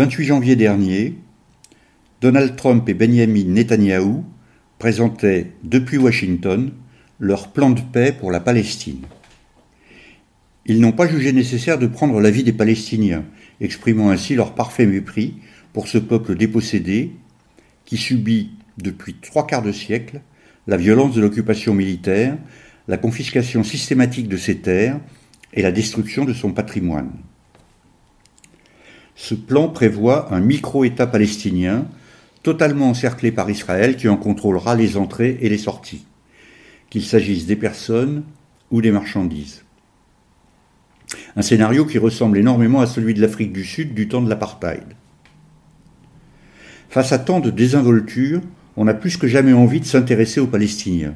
28 janvier dernier, Donald Trump et Benjamin Netanyahou présentaient depuis Washington leur plan de paix pour la Palestine. Ils n'ont pas jugé nécessaire de prendre l'avis des Palestiniens, exprimant ainsi leur parfait mépris pour ce peuple dépossédé qui subit depuis trois quarts de siècle la violence de l'occupation militaire, la confiscation systématique de ses terres et la destruction de son patrimoine. Ce plan prévoit un micro-État palestinien totalement encerclé par Israël qui en contrôlera les entrées et les sorties, qu'il s'agisse des personnes ou des marchandises. Un scénario qui ressemble énormément à celui de l'Afrique du Sud du temps de l'apartheid. Face à tant de désinvolture, on a plus que jamais envie de s'intéresser aux Palestiniens.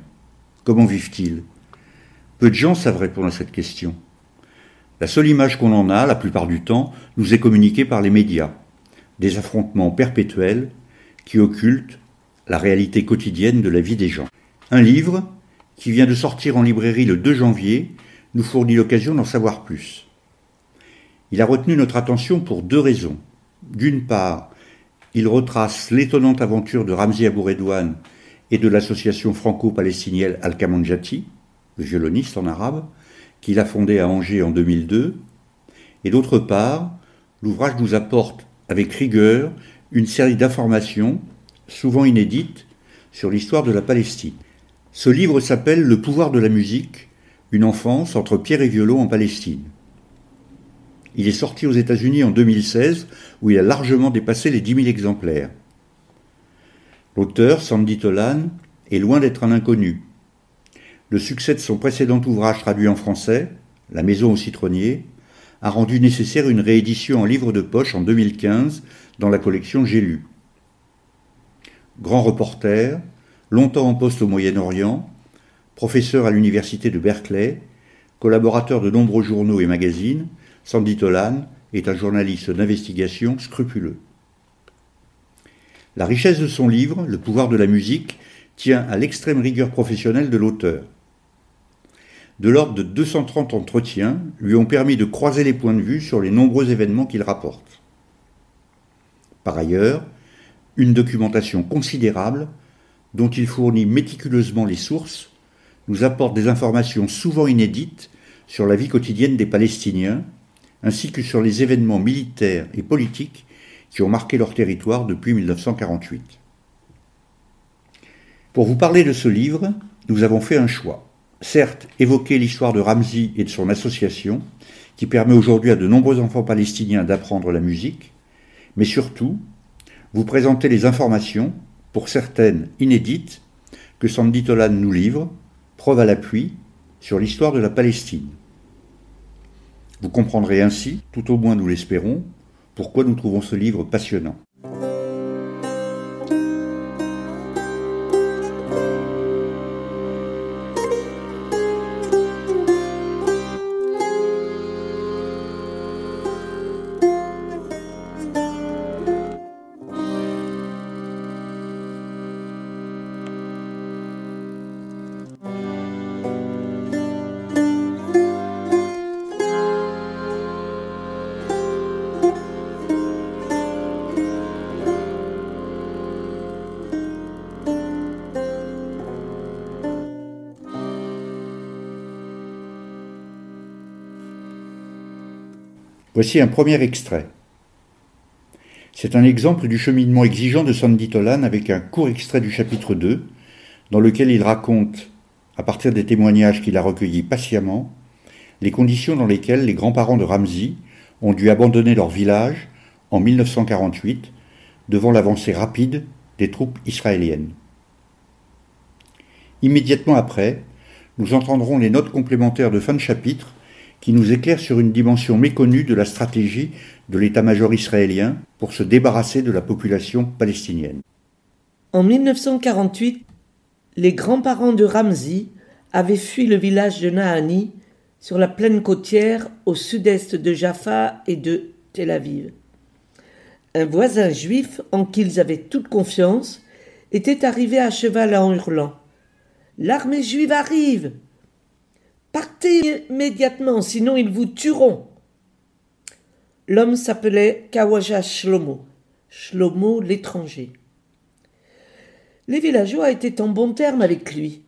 Comment vivent-ils? Peu de gens savent répondre à cette question. La seule image qu'on en a, la plupart du temps, nous est communiquée par les médias. Des affrontements perpétuels qui occultent la réalité quotidienne de la vie des gens. Un livre, qui vient de sortir en librairie le 2 janvier, nous fournit l'occasion d'en savoir plus. Il a retenu notre attention pour deux raisons. D'une part, il retrace l'étonnante aventure de Ramzi Abouredouane et de l'association franco-palestinienne Al-Kamanjati, le violoniste en arabe, qu'il a fondé à Angers en 2002, et d'autre part, l'ouvrage nous apporte avec rigueur une série d'informations, souvent inédites, sur l'histoire de la Palestine. Ce livre s'appelle Le pouvoir de la musique, une enfance entre pierre et violon en Palestine. Il est sorti aux États-Unis en 2016, où il a largement dépassé les 10 000 exemplaires. L'auteur, Sandy Tolan, est loin d'être un inconnu. Le succès de son précédent ouvrage traduit en français, La maison au citronnier, a rendu nécessaire une réédition en livre de poche en 2015 dans la collection J'ai lu. Grand reporter, longtemps en poste au Moyen-Orient, professeur à l'université de Berkeley, collaborateur de nombreux journaux et magazines, Sandy Tolan est un journaliste d'investigation scrupuleux. La richesse de son livre, Le pouvoir de la musique, tient à l'extrême rigueur professionnelle de l'auteur de l'ordre de 230 entretiens lui ont permis de croiser les points de vue sur les nombreux événements qu'il rapporte. Par ailleurs, une documentation considérable, dont il fournit méticuleusement les sources, nous apporte des informations souvent inédites sur la vie quotidienne des Palestiniens, ainsi que sur les événements militaires et politiques qui ont marqué leur territoire depuis 1948. Pour vous parler de ce livre, nous avons fait un choix certes évoquer l'histoire de Ramzi et de son association, qui permet aujourd'hui à de nombreux enfants palestiniens d'apprendre la musique, mais surtout vous présenter les informations, pour certaines inédites, que Sandy Tolan nous livre, preuve à l'appui, sur l'histoire de la Palestine. Vous comprendrez ainsi, tout au moins nous l'espérons, pourquoi nous trouvons ce livre passionnant. Voici un premier extrait. C'est un exemple du cheminement exigeant de Sandy Tolan avec un court extrait du chapitre 2, dans lequel il raconte, à partir des témoignages qu'il a recueillis patiemment, les conditions dans lesquelles les grands-parents de Ramsey ont dû abandonner leur village en 1948 devant l'avancée rapide des troupes israéliennes. Immédiatement après, nous entendrons les notes complémentaires de fin de chapitre qui nous éclairent sur une dimension méconnue de la stratégie de l'état-major israélien pour se débarrasser de la population palestinienne. En 1948, les grands-parents de Ramzi avaient fui le village de Nahani sur la plaine côtière au sud-est de Jaffa et de Tel Aviv. Un voisin juif en qui ils avaient toute confiance était arrivé à cheval en hurlant L'armée juive arrive Partez immédiatement, sinon ils vous tueront L'homme s'appelait Kawaja Shlomo, Shlomo l'étranger. Les villageois étaient en bon terme avec lui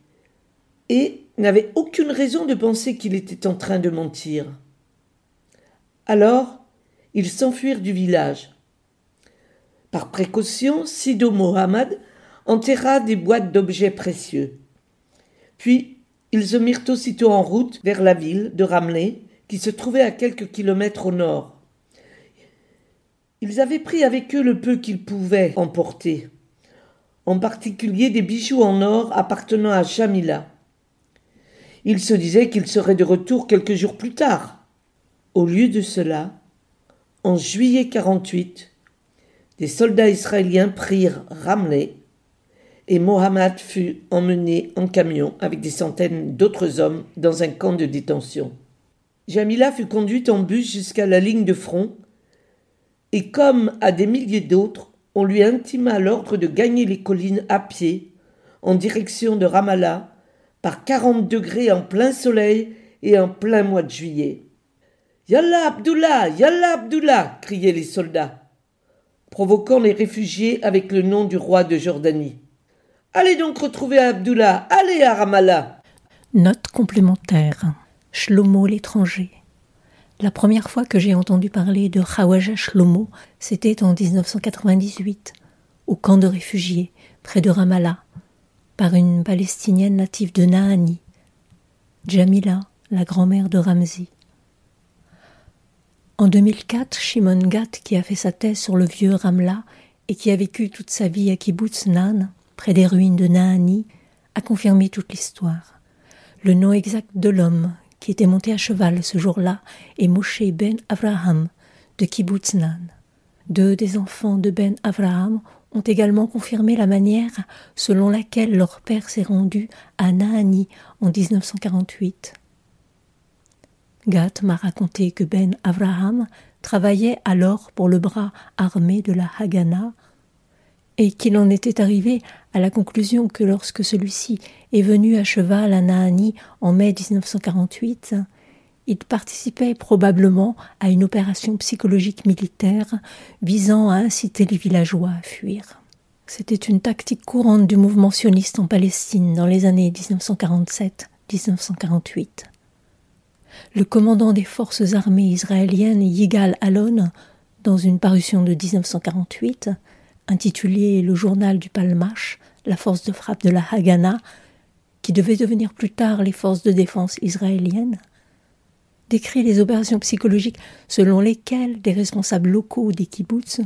et n'avaient aucune raison de penser qu'il était en train de mentir. Alors, ils s'enfuirent du village. Par précaution, Sido Mohammed enterra des boîtes d'objets précieux. Puis, ils se mirent aussitôt en route vers la ville de Ramleh, qui se trouvait à quelques kilomètres au nord. Ils avaient pris avec eux le peu qu'ils pouvaient emporter, en particulier des bijoux en or appartenant à Jamila. Ils se disaient qu'ils seraient de retour quelques jours plus tard. Au lieu de cela, en juillet 48, des soldats israéliens prirent Ramleh et Mohammed fut emmené en camion avec des centaines d'autres hommes dans un camp de détention. Jamila fut conduite en bus jusqu'à la ligne de front et comme à des milliers d'autres, on lui intima l'ordre de gagner les collines à pied, en direction de Ramallah, par quarante degrés en plein soleil et en plein mois de juillet. Yallah Abdullah, Yallah Abdullah criaient les soldats, provoquant les réfugiés avec le nom du roi de Jordanie. Allez donc retrouver Abdullah, allez à Ramallah. Note complémentaire. Shlomo l'étranger. La première fois que j'ai entendu parler de Khawaja Shlomo, c'était en 1998, au camp de réfugiés, près de Ramallah, par une palestinienne native de Nahani, Jamila, la grand-mère de Ramzi. En 2004, Shimon Gat, qui a fait sa thèse sur le vieux Ramla et qui a vécu toute sa vie à Kibbutz Nan, près des ruines de Nahani, a confirmé toute l'histoire. Le nom exact de l'homme qui était monté à cheval ce jour-là, et Moshe ben Avraham de Kibbutz Nan. Deux des enfants de ben Avraham ont également confirmé la manière selon laquelle leur père s'est rendu à Nahani en 1948. Gat m'a raconté que Ben Avraham travaillait alors pour le bras armé de la Haganah et qu'il en était arrivé à la conclusion que lorsque celui-ci est venu à cheval à Nahani en mai 1948, il participait probablement à une opération psychologique militaire visant à inciter les villageois à fuir. C'était une tactique courante du mouvement sioniste en Palestine dans les années 1947-1948. Le commandant des forces armées israéliennes Yigal Alon, dans une parution de 1948, intitulé Le journal du Palmash, la force de frappe de la Haganah, qui devait devenir plus tard les forces de défense israéliennes, décrit les opérations psychologiques selon lesquelles des responsables locaux des kibbutz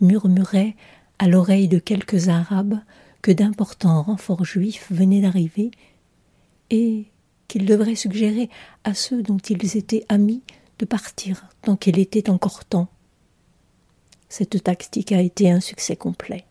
murmuraient à l'oreille de quelques Arabes que d'importants renforts juifs venaient d'arriver et qu'ils devraient suggérer à ceux dont ils étaient amis de partir tant qu'il était encore temps cette tactique a été un succès complet.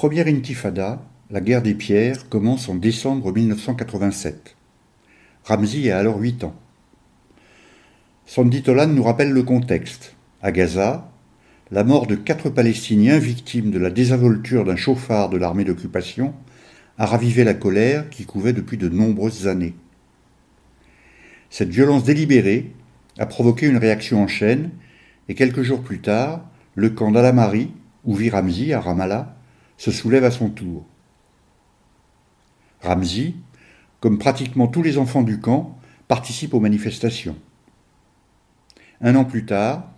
Première intifada, la guerre des pierres, commence en décembre 1987. Ramzi a alors 8 ans. Sandy Tolan nous rappelle le contexte. À Gaza, la mort de quatre Palestiniens victimes de la désinvolture d'un chauffard de l'armée d'occupation a ravivé la colère qui couvait depuis de nombreuses années. Cette violence délibérée a provoqué une réaction en chaîne et quelques jours plus tard, le camp d'Alamari, où vit Ramzi à Ramallah, se soulève à son tour. Ramzi, comme pratiquement tous les enfants du camp, participe aux manifestations. Un an plus tard,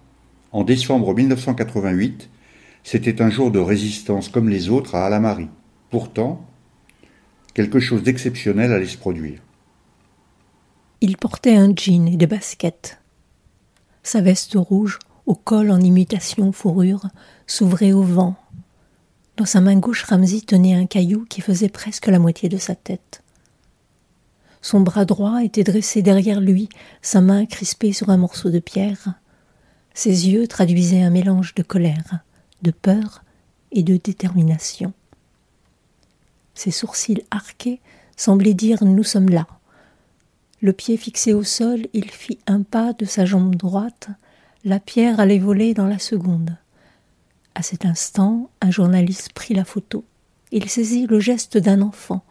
en décembre 1988, c'était un jour de résistance comme les autres à Alamari. Pourtant, quelque chose d'exceptionnel allait se produire. Il portait un jean et des baskets. Sa veste rouge, au col en imitation fourrure, s'ouvrait au vent dans sa main gauche, Ramsey tenait un caillou qui faisait presque la moitié de sa tête. Son bras droit était dressé derrière lui, sa main crispée sur un morceau de pierre. Ses yeux traduisaient un mélange de colère, de peur et de détermination. Ses sourcils arqués semblaient dire Nous sommes là. Le pied fixé au sol, il fit un pas de sa jambe droite. La pierre allait voler dans la seconde. À cet instant, un journaliste prit la photo. Il saisit le geste d'un enfant,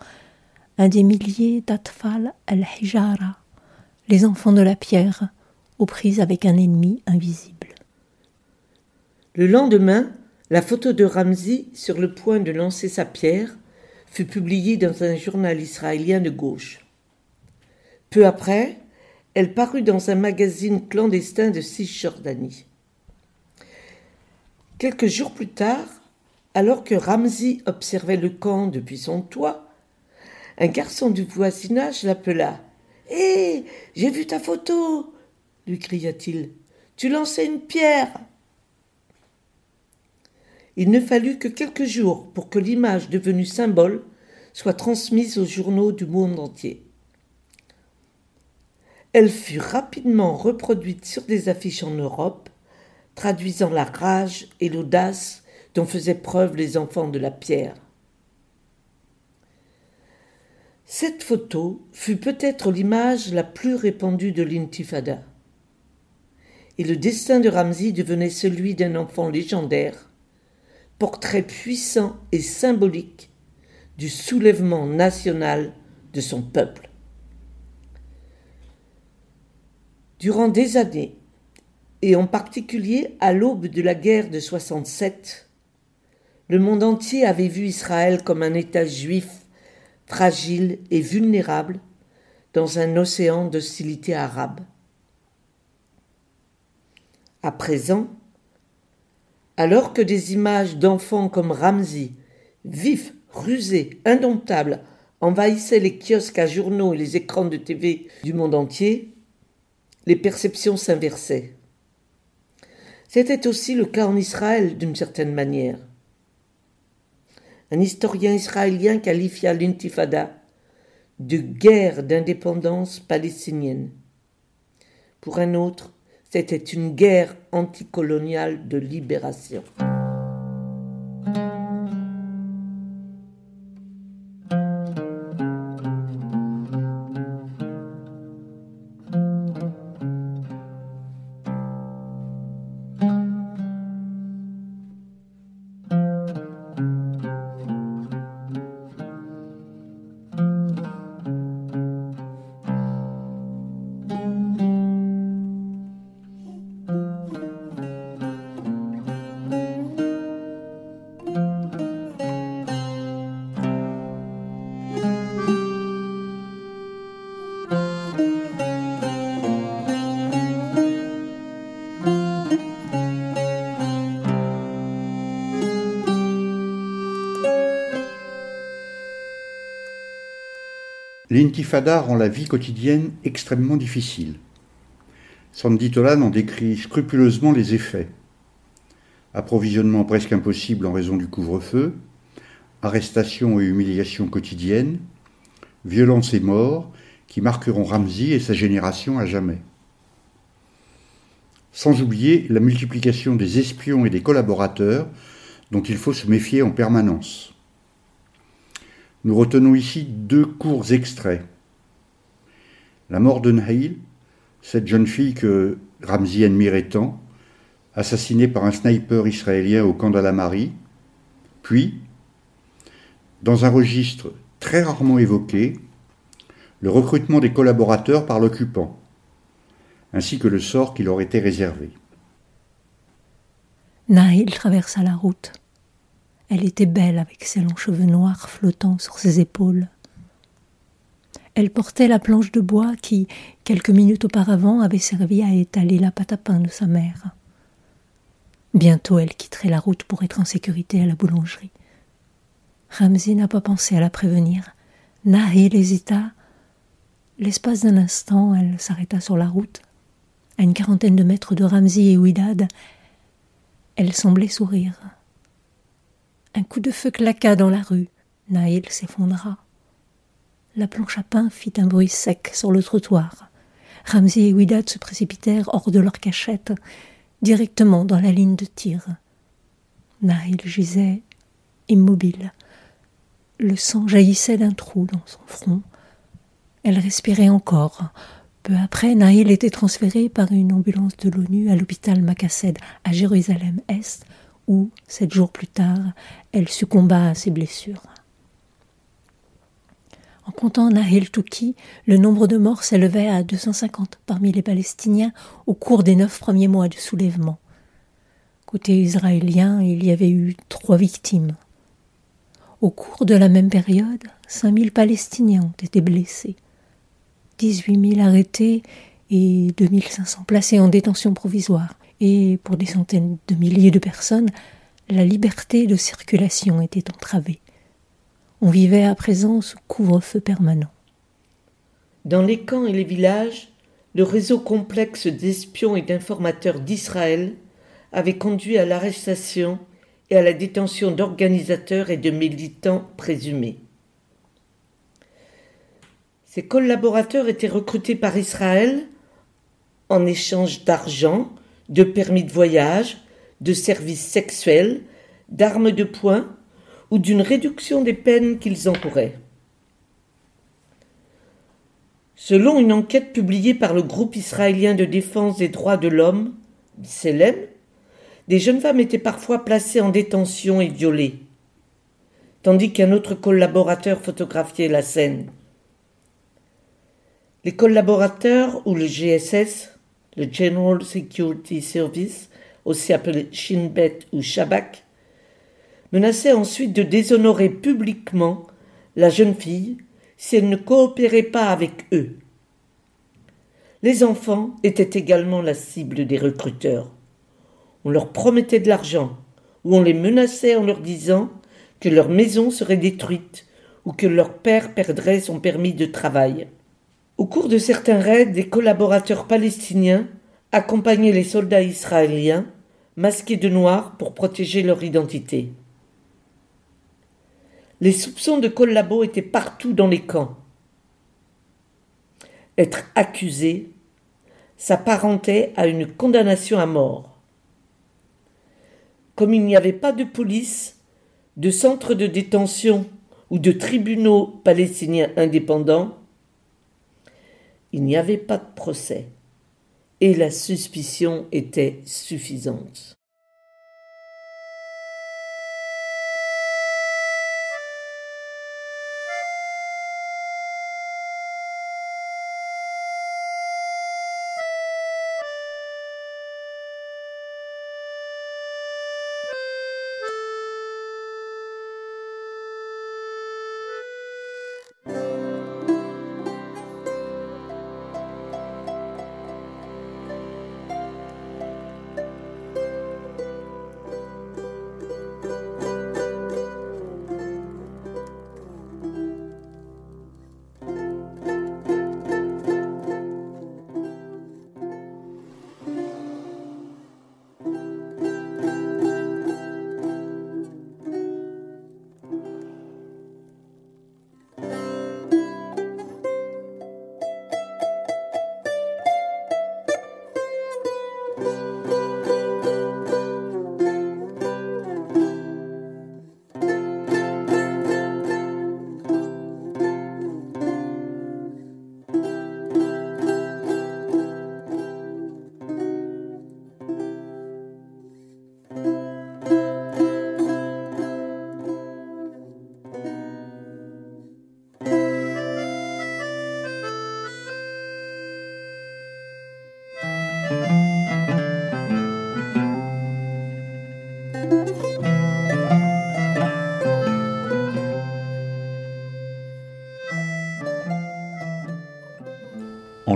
un des milliers d'Atfal al-Hijara, les enfants de la pierre, aux prises avec un ennemi invisible. Le lendemain, la photo de Ramzi, sur le point de lancer sa pierre, fut publiée dans un journal israélien de gauche. Peu après, elle parut dans un magazine clandestin de Cisjordanie. Quelques jours plus tard, alors que Ramsey observait le camp depuis son toit, un garçon du voisinage l'appela. Hé, j'ai vu ta photo lui cria-t-il. Tu lançais une pierre. Il ne fallut que quelques jours pour que l'image devenue symbole soit transmise aux journaux du monde entier. Elle fut rapidement reproduite sur des affiches en Europe traduisant la rage et l'audace dont faisaient preuve les enfants de la pierre. Cette photo fut peut-être l'image la plus répandue de l'intifada. Et le destin de Ramzi devenait celui d'un enfant légendaire, portrait puissant et symbolique du soulèvement national de son peuple. Durant des années, et en particulier à l'aube de la guerre de 67, le monde entier avait vu Israël comme un État juif fragile et vulnérable dans un océan d'hostilité arabe. À présent, alors que des images d'enfants comme Ramzi, vifs, rusés, indomptables, envahissaient les kiosques à journaux et les écrans de TV du monde entier, les perceptions s'inversaient. C'était aussi le cas en Israël d'une certaine manière. Un historien israélien qualifia l'intifada de guerre d'indépendance palestinienne. Pour un autre, c'était une guerre anticoloniale de libération. L'intifada rend la vie quotidienne extrêmement difficile. Sandy Tolan en décrit scrupuleusement les effets. Approvisionnement presque impossible en raison du couvre-feu, arrestations et humiliations quotidiennes, violences et morts qui marqueront Ramsey et sa génération à jamais. Sans oublier la multiplication des espions et des collaborateurs dont il faut se méfier en permanence. Nous retenons ici deux courts extraits. La mort de Nahil, cette jeune fille que Ramzi admirait tant, assassinée par un sniper israélien au camp d'Alamari, puis, dans un registre très rarement évoqué, le recrutement des collaborateurs par l'occupant, ainsi que le sort qui leur était réservé. Nahil traversa la route. Elle était belle avec ses longs cheveux noirs flottant sur ses épaules. Elle portait la planche de bois qui, quelques minutes auparavant, avait servi à étaler la pâte à pain de sa mère. Bientôt elle quitterait la route pour être en sécurité à la boulangerie. Ramsey n'a pas pensé à la prévenir. Nahil hésita. L'espace d'un instant, elle s'arrêta sur la route. À une quarantaine de mètres de Ramsey et Ouidad, elle semblait sourire. Un coup de feu claqua dans la rue. Naïl s'effondra. La planche à pain fit un bruit sec sur le trottoir. Ramsey et Widad se précipitèrent hors de leur cachette, directement dans la ligne de tir. Naïl gisait immobile. Le sang jaillissait d'un trou dans son front. Elle respirait encore. Peu après, Naïl était transféré par une ambulance de l'ONU à l'hôpital Makassed à Jérusalem-Est, où, sept jours plus tard, elle succomba à ses blessures. En comptant Nahel Touki, le nombre de morts s'élevait à 250 parmi les Palestiniens au cours des neuf premiers mois du soulèvement. Côté israélien, il y avait eu trois victimes. Au cours de la même période, 5000 Palestiniens ont été blessés, 18 000 arrêtés et 2500 placés en détention provisoire et pour des centaines de milliers de personnes, la liberté de circulation était entravée. On vivait à présent sous couvre-feu permanent. Dans les camps et les villages, le réseau complexe d'espions et d'informateurs d'Israël avait conduit à l'arrestation et à la détention d'organisateurs et de militants présumés. Ces collaborateurs étaient recrutés par Israël en échange d'argent, de permis de voyage, de services sexuels, d'armes de poing ou d'une réduction des peines qu'ils encouraient. Selon une enquête publiée par le groupe israélien de défense des droits de l'homme, Selem, des jeunes femmes étaient parfois placées en détention et violées, tandis qu'un autre collaborateur photographiait la scène. Les collaborateurs ou le GSS le General Security Service, aussi appelé Shin Bet ou Shabak, menaçait ensuite de déshonorer publiquement la jeune fille si elle ne coopérait pas avec eux. Les enfants étaient également la cible des recruteurs. On leur promettait de l'argent ou on les menaçait en leur disant que leur maison serait détruite ou que leur père perdrait son permis de travail. Au cours de certains raids, des collaborateurs palestiniens accompagnaient les soldats israéliens masqués de noir pour protéger leur identité. Les soupçons de collabo étaient partout dans les camps. Être accusé s'apparentait à une condamnation à mort. Comme il n'y avait pas de police, de centres de détention ou de tribunaux palestiniens indépendants, il n'y avait pas de procès, et la suspicion était suffisante.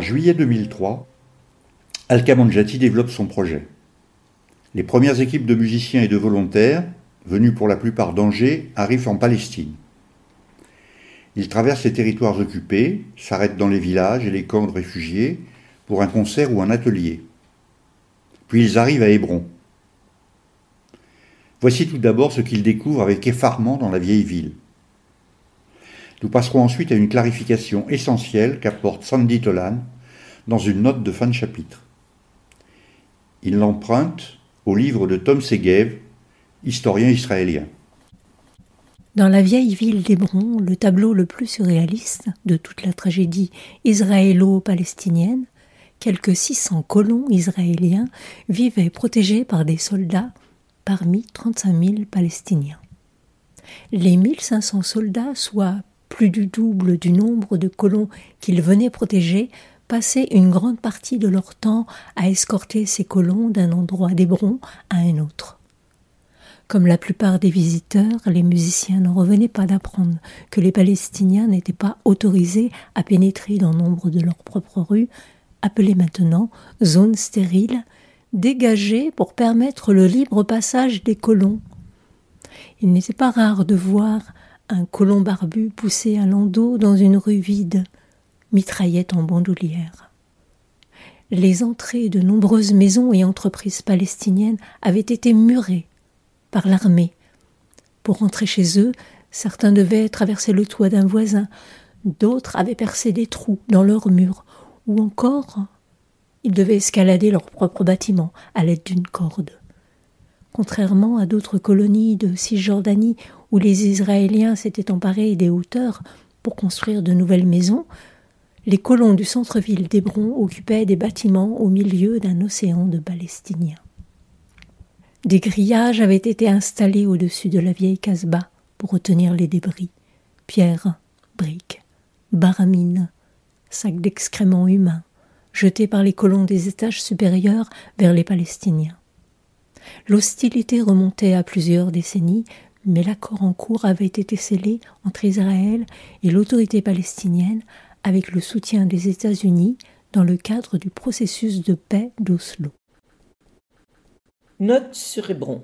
Juillet 2003, Al-Kamanjati développe son projet. Les premières équipes de musiciens et de volontaires, venus pour la plupart d'Angers, arrivent en Palestine. Ils traversent les territoires occupés, s'arrêtent dans les villages et les camps de réfugiés pour un concert ou un atelier. Puis ils arrivent à Hébron. Voici tout d'abord ce qu'ils découvrent avec effarement dans la vieille ville. Nous passerons ensuite à une clarification essentielle qu'apporte Sandy Tolan dans une note de fin de chapitre. Il l'emprunte au livre de Tom Segev, historien israélien. Dans la vieille ville d'Hébron, le tableau le plus surréaliste de toute la tragédie israélo-palestinienne, quelques 600 colons israéliens vivaient protégés par des soldats parmi 35 000 Palestiniens. Les 1500 soldats, soit plus du double du nombre de colons qu'ils venaient protéger, passaient une grande partie de leur temps à escorter ces colons d'un endroit d'Hébron à un autre. Comme la plupart des visiteurs, les musiciens n'en revenaient pas d'apprendre que les Palestiniens n'étaient pas autorisés à pénétrer dans nombre de leurs propres rues, appelées maintenant zones stériles, dégagées pour permettre le libre passage des colons. Il n'était pas rare de voir un colon barbu poussé à landau dans une rue vide, mitraillette en bandoulière. Les entrées de nombreuses maisons et entreprises palestiniennes avaient été murées par l'armée. Pour rentrer chez eux, certains devaient traverser le toit d'un voisin, d'autres avaient percé des trous dans leurs murs, ou encore ils devaient escalader leur propre bâtiment à l'aide d'une corde. Contrairement à d'autres colonies de Cisjordanie où les Israéliens s'étaient emparés des hauteurs pour construire de nouvelles maisons, les colons du centre-ville d'Hébron occupaient des bâtiments au milieu d'un océan de Palestiniens. Des grillages avaient été installés au-dessus de la vieille casbah pour retenir les débris pierres, briques, baramines, sacs d'excréments humains, jetés par les colons des étages supérieurs vers les Palestiniens. L'hostilité remontait à plusieurs décennies, mais l'accord en cours avait été scellé entre Israël et l'autorité palestinienne avec le soutien des États-Unis dans le cadre du processus de paix d'Oslo. Note sur Hébron.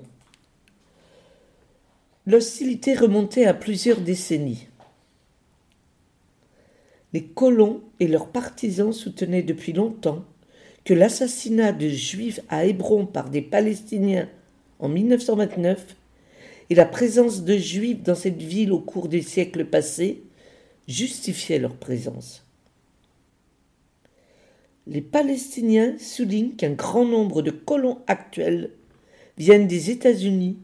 L'hostilité remontait à plusieurs décennies. Les colons et leurs partisans soutenaient depuis longtemps que l'assassinat de juifs à Hébron par des Palestiniens en 1929 et la présence de juifs dans cette ville au cours des siècles passés justifiaient leur présence. Les Palestiniens soulignent qu'un grand nombre de colons actuels viennent des États-Unis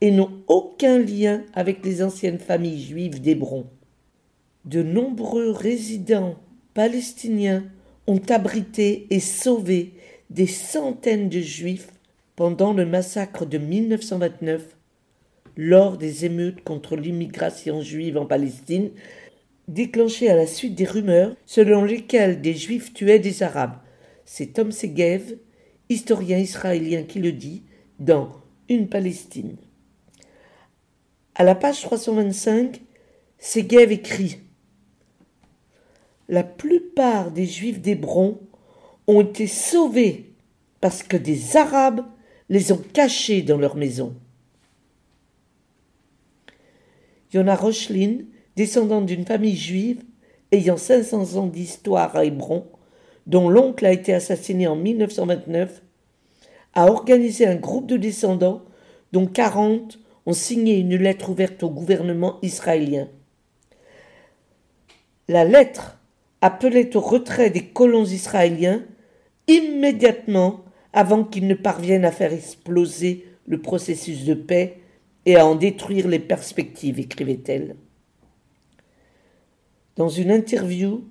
et n'ont aucun lien avec les anciennes familles juives d'Hébron. De nombreux résidents palestiniens ont abrité et sauvé des centaines de juifs pendant le massacre de 1929 lors des émeutes contre l'immigration juive en Palestine, déclenchées à la suite des rumeurs selon lesquelles des juifs tuaient des arabes. C'est Tom Segev, historien israélien, qui le dit, dans Une Palestine. À la page 325, Séguève écrit La plupart des Juifs d'Hébron ont été sauvés parce que des Arabes les ont cachés dans leur maison. Yona Rochlin, descendante d'une famille juive ayant 500 ans d'histoire à Hébron, dont l'oncle a été assassiné en 1929, a organisé un groupe de descendants dont 40 ont signé une lettre ouverte au gouvernement israélien. La lettre appelait au retrait des colons israéliens immédiatement avant qu'ils ne parviennent à faire exploser le processus de paix et à en détruire les perspectives, écrivait-elle. Dans une interview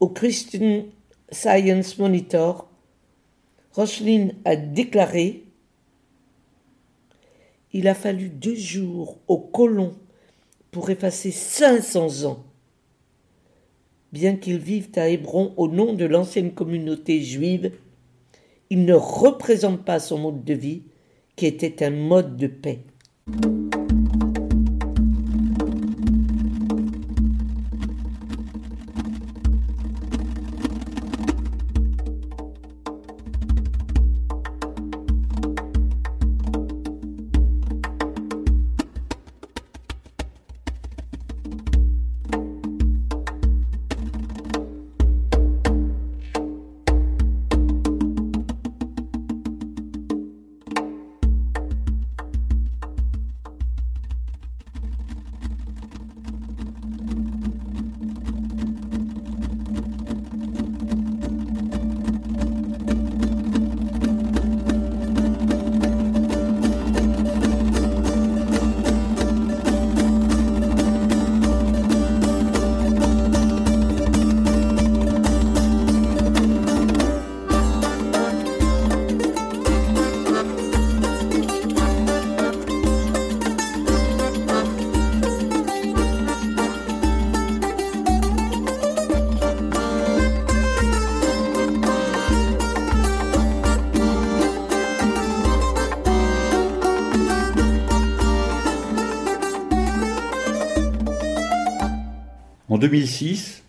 au Christian Science Monitor, Rochlin a déclaré Il a fallu deux jours aux colons pour effacer 500 ans. Bien qu'ils vivent à Hébron au nom de l'ancienne communauté juive, ils ne représentent pas son mode de vie qui était un mode de paix. En 2006,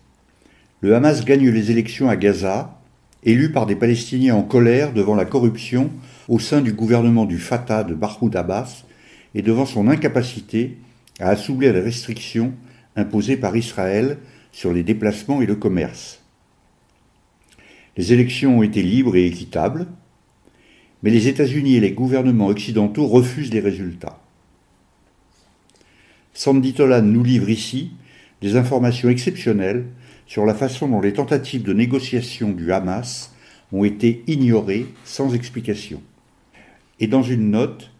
le Hamas gagne les élections à Gaza, élu par des Palestiniens en colère devant la corruption au sein du gouvernement du Fatah de Mahmoud Abbas et devant son incapacité à assouplir les restrictions imposées par Israël sur les déplacements et le commerce. Les élections ont été libres et équitables, mais les États-Unis et les gouvernements occidentaux refusent les résultats. Sandy Tolan nous livre ici des informations exceptionnelles sur la façon dont les tentatives de négociation du Hamas ont été ignorées sans explication. Et dans une note,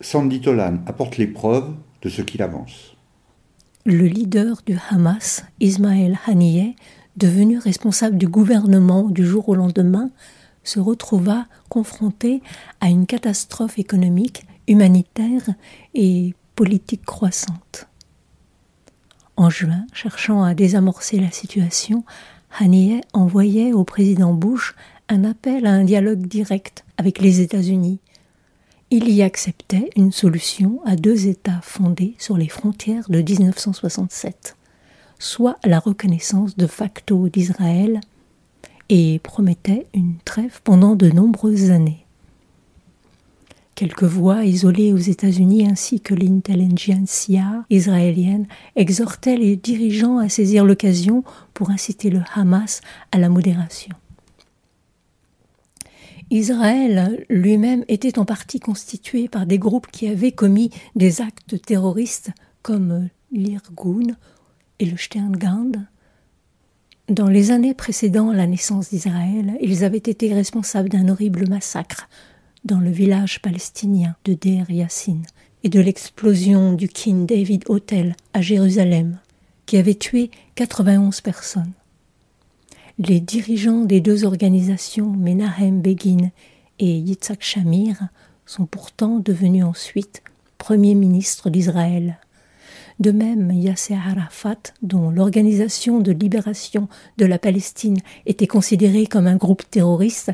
Sandy Tolan apporte les preuves de ce qu'il avance. Le leader du Hamas, Ismaël Haniyeh, devenu responsable du gouvernement du jour au lendemain, se retrouva confronté à une catastrophe économique, humanitaire et politique croissante. En juin, cherchant à désamorcer la situation, Haniyeh envoyait au président Bush un appel à un dialogue direct avec les États-Unis. Il y acceptait une solution à deux États fondés sur les frontières de 1967, soit la reconnaissance de facto d'Israël, et promettait une trêve pendant de nombreuses années. Quelques voix isolées aux États-Unis ainsi que l'intelligentsia israélienne exhortaient les dirigeants à saisir l'occasion pour inciter le Hamas à la modération. Israël lui-même était en partie constitué par des groupes qui avaient commis des actes terroristes comme l'Irgun et le Sterngand. Dans les années précédant la naissance d'Israël, ils avaient été responsables d'un horrible massacre dans le village palestinien de Deir Yassin et de l'explosion du King David Hotel à Jérusalem, qui avait tué 91 personnes. Les dirigeants des deux organisations, Menahem Begin et Yitzhak Shamir, sont pourtant devenus ensuite premiers ministres d'Israël. De même, Yasser Arafat, dont l'Organisation de libération de la Palestine était considérée comme un groupe terroriste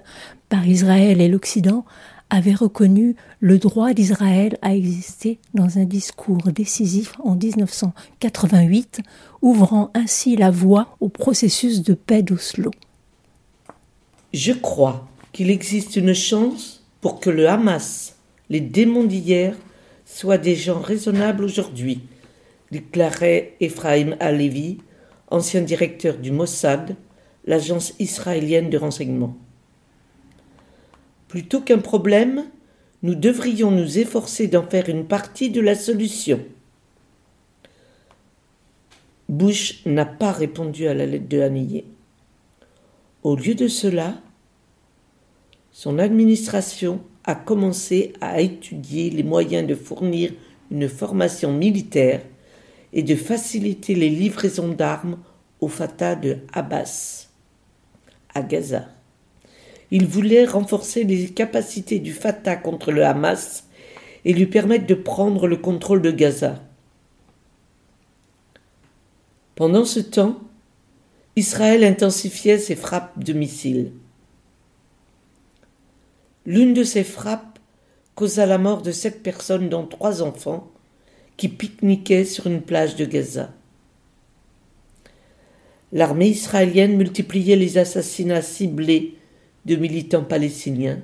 par Israël et l'Occident, avait reconnu le droit d'Israël à exister dans un discours décisif en 1988, ouvrant ainsi la voie au processus de paix d'Oslo. Je crois qu'il existe une chance pour que le Hamas, les démons d'hier, soient des gens raisonnables aujourd'hui, déclarait Ephraim Alevi, ancien directeur du Mossad, l'agence israélienne de renseignement. Plutôt qu'un problème, nous devrions nous efforcer d'en faire une partie de la solution. Bush n'a pas répondu à la lettre de Haniyeh. Au lieu de cela, son administration a commencé à étudier les moyens de fournir une formation militaire et de faciliter les livraisons d'armes au Fatah de Abbas à Gaza. Il voulait renforcer les capacités du Fatah contre le Hamas et lui permettre de prendre le contrôle de Gaza. Pendant ce temps, Israël intensifiait ses frappes de missiles. L'une de ces frappes causa la mort de sept personnes, dont trois enfants, qui pique-niquaient sur une plage de Gaza. L'armée israélienne multipliait les assassinats ciblés de militants palestiniens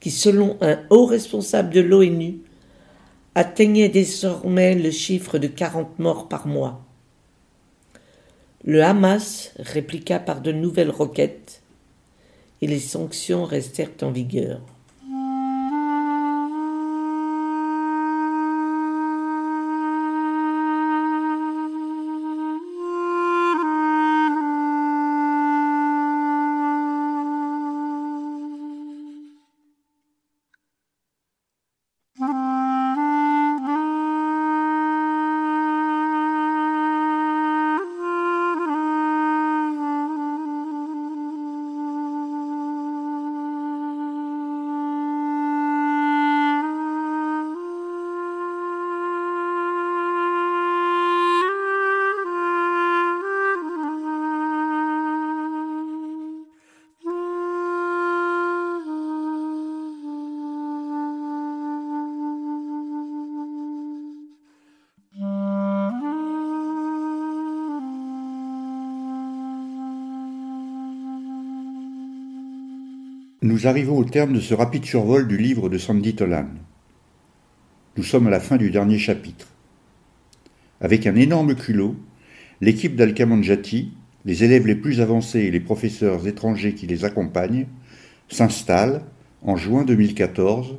qui, selon un haut responsable de l'ONU, atteignaient désormais le chiffre de 40 morts par mois. Le Hamas répliqua par de nouvelles roquettes et les sanctions restèrent en vigueur. Nous arrivons au terme de ce rapide survol du livre de Sandy Tolan. Nous sommes à la fin du dernier chapitre. Avec un énorme culot, l'équipe d'Alkamanjati, les élèves les plus avancés et les professeurs étrangers qui les accompagnent, s'installent, en juin 2014,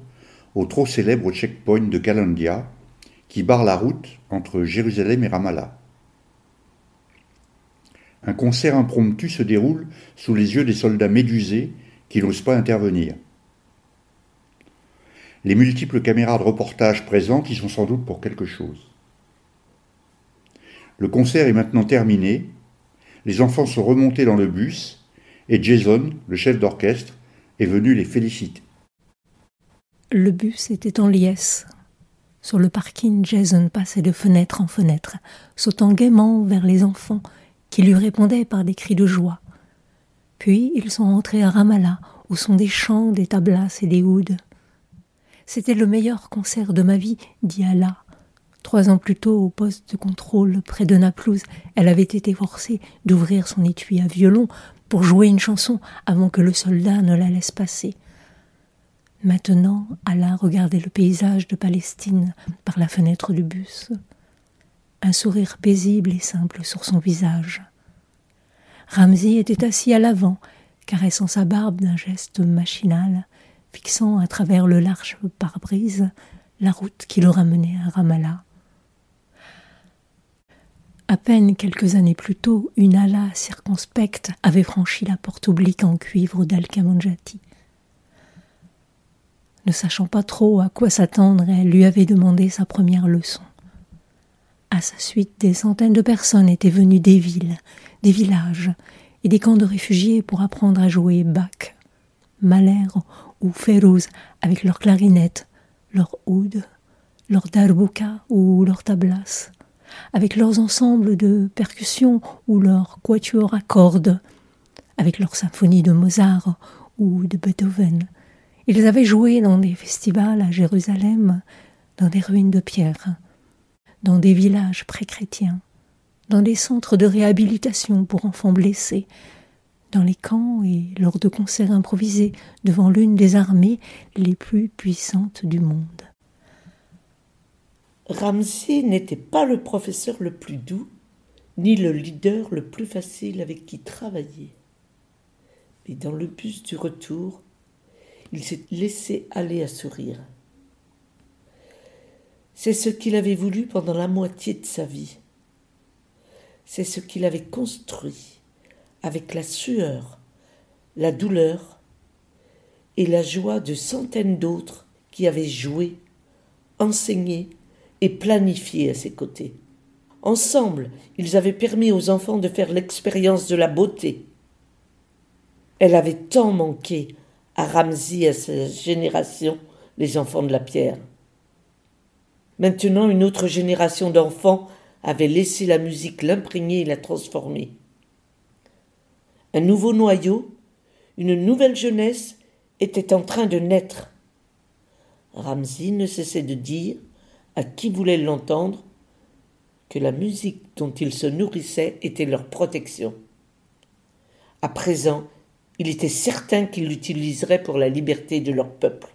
au trop célèbre checkpoint de Kalandia, qui barre la route entre Jérusalem et Ramallah. Un concert impromptu se déroule sous les yeux des soldats médusés qui n'osent pas intervenir. Les multiples caméras de reportage présentes y sont sans doute pour quelque chose. Le concert est maintenant terminé, les enfants sont remontés dans le bus, et Jason, le chef d'orchestre, est venu les féliciter. Le bus était en liesse. Sur le parking, Jason passait de fenêtre en fenêtre, sautant gaiement vers les enfants qui lui répondaient par des cris de joie. Puis ils sont rentrés à Ramallah, où sont des chants, des tablas et des ouds. C'était le meilleur concert de ma vie, dit Allah. Trois ans plus tôt, au poste de contrôle près de Naplouse, elle avait été forcée d'ouvrir son étui à violon pour jouer une chanson avant que le soldat ne la laisse passer. Maintenant, Allah regardait le paysage de Palestine par la fenêtre du bus. Un sourire paisible et simple sur son visage. Ramsey était assis à l'avant, caressant sa barbe d'un geste machinal, fixant à travers le large pare-brise la route qui le ramenait à Ramallah. À peine quelques années plus tôt, une ala circonspecte avait franchi la porte oblique en cuivre d'Al-Kamanjati. Ne sachant pas trop à quoi s'attendre, elle lui avait demandé sa première leçon. À sa suite, des centaines de personnes étaient venues des villes, des villages et des camps de réfugiés pour apprendre à jouer Bach, Mahler ou Férouz avec leurs clarinettes, leurs oud, leurs darbouka ou leurs tablas, avec leurs ensembles de percussions ou leurs quatuors à cordes, avec leurs symphonies de Mozart ou de Beethoven. Ils avaient joué dans des festivals à Jérusalem, dans des ruines de pierre, dans des villages pré-chrétiens, dans des centres de réhabilitation pour enfants blessés, dans les camps et lors de concerts improvisés devant l'une des armées les plus puissantes du monde. Ramsey n'était pas le professeur le plus doux, ni le leader le plus facile avec qui travailler. Mais dans le bus du retour, il s'est laissé aller à sourire. C'est ce qu'il avait voulu pendant la moitié de sa vie. C'est ce qu'il avait construit avec la sueur, la douleur et la joie de centaines d'autres qui avaient joué, enseigné et planifié à ses côtés. Ensemble, ils avaient permis aux enfants de faire l'expérience de la beauté. Elle avait tant manqué à Ramsey et à sa génération, les enfants de la pierre. Maintenant, une autre génération d'enfants avait laissé la musique l'imprégner et la transformer. Un nouveau noyau, une nouvelle jeunesse était en train de naître. Ramsey ne cessait de dire, à qui voulait l'entendre, que la musique dont ils se nourrissaient était leur protection. À présent, il était certain qu'ils l'utiliseraient pour la liberté de leur peuple.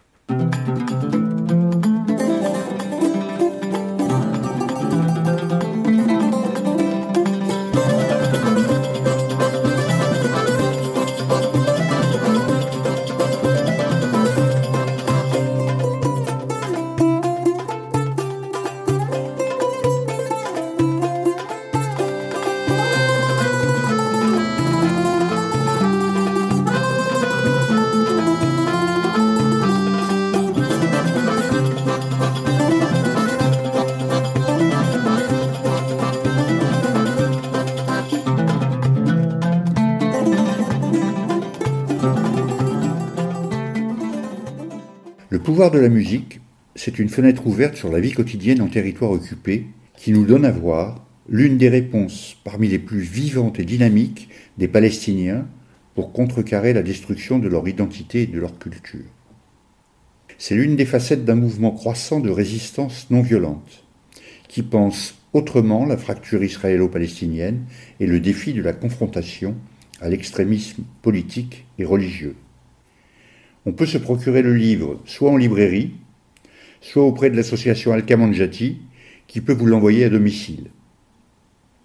Pouvoir de la musique, c'est une fenêtre ouverte sur la vie quotidienne en territoire occupé qui nous donne à voir l'une des réponses parmi les plus vivantes et dynamiques des Palestiniens pour contrecarrer la destruction de leur identité et de leur culture. C'est l'une des facettes d'un mouvement croissant de résistance non violente, qui pense autrement la fracture israélo-palestinienne et le défi de la confrontation à l'extrémisme politique et religieux. On peut se procurer le livre soit en librairie, soit auprès de l'association Alcamanjati, qui peut vous l'envoyer à domicile.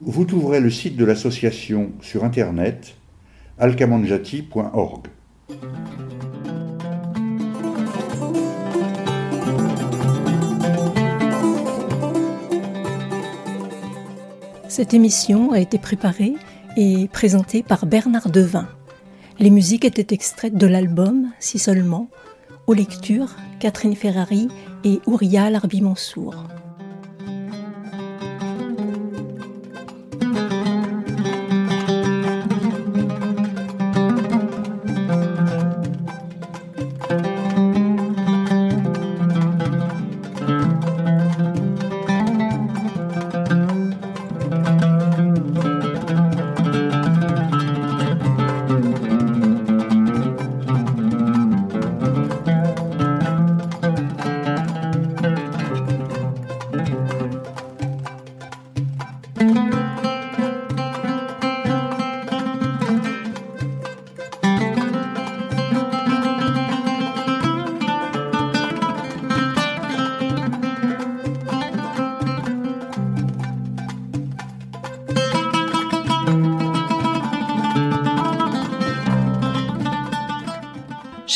Vous trouverez le site de l'association sur internet alcamanjati.org. Cette émission a été préparée et présentée par Bernard Devin. Les musiques étaient extraites de l'album, si seulement, aux lectures Catherine Ferrari et Ouria Larbi-Mansour.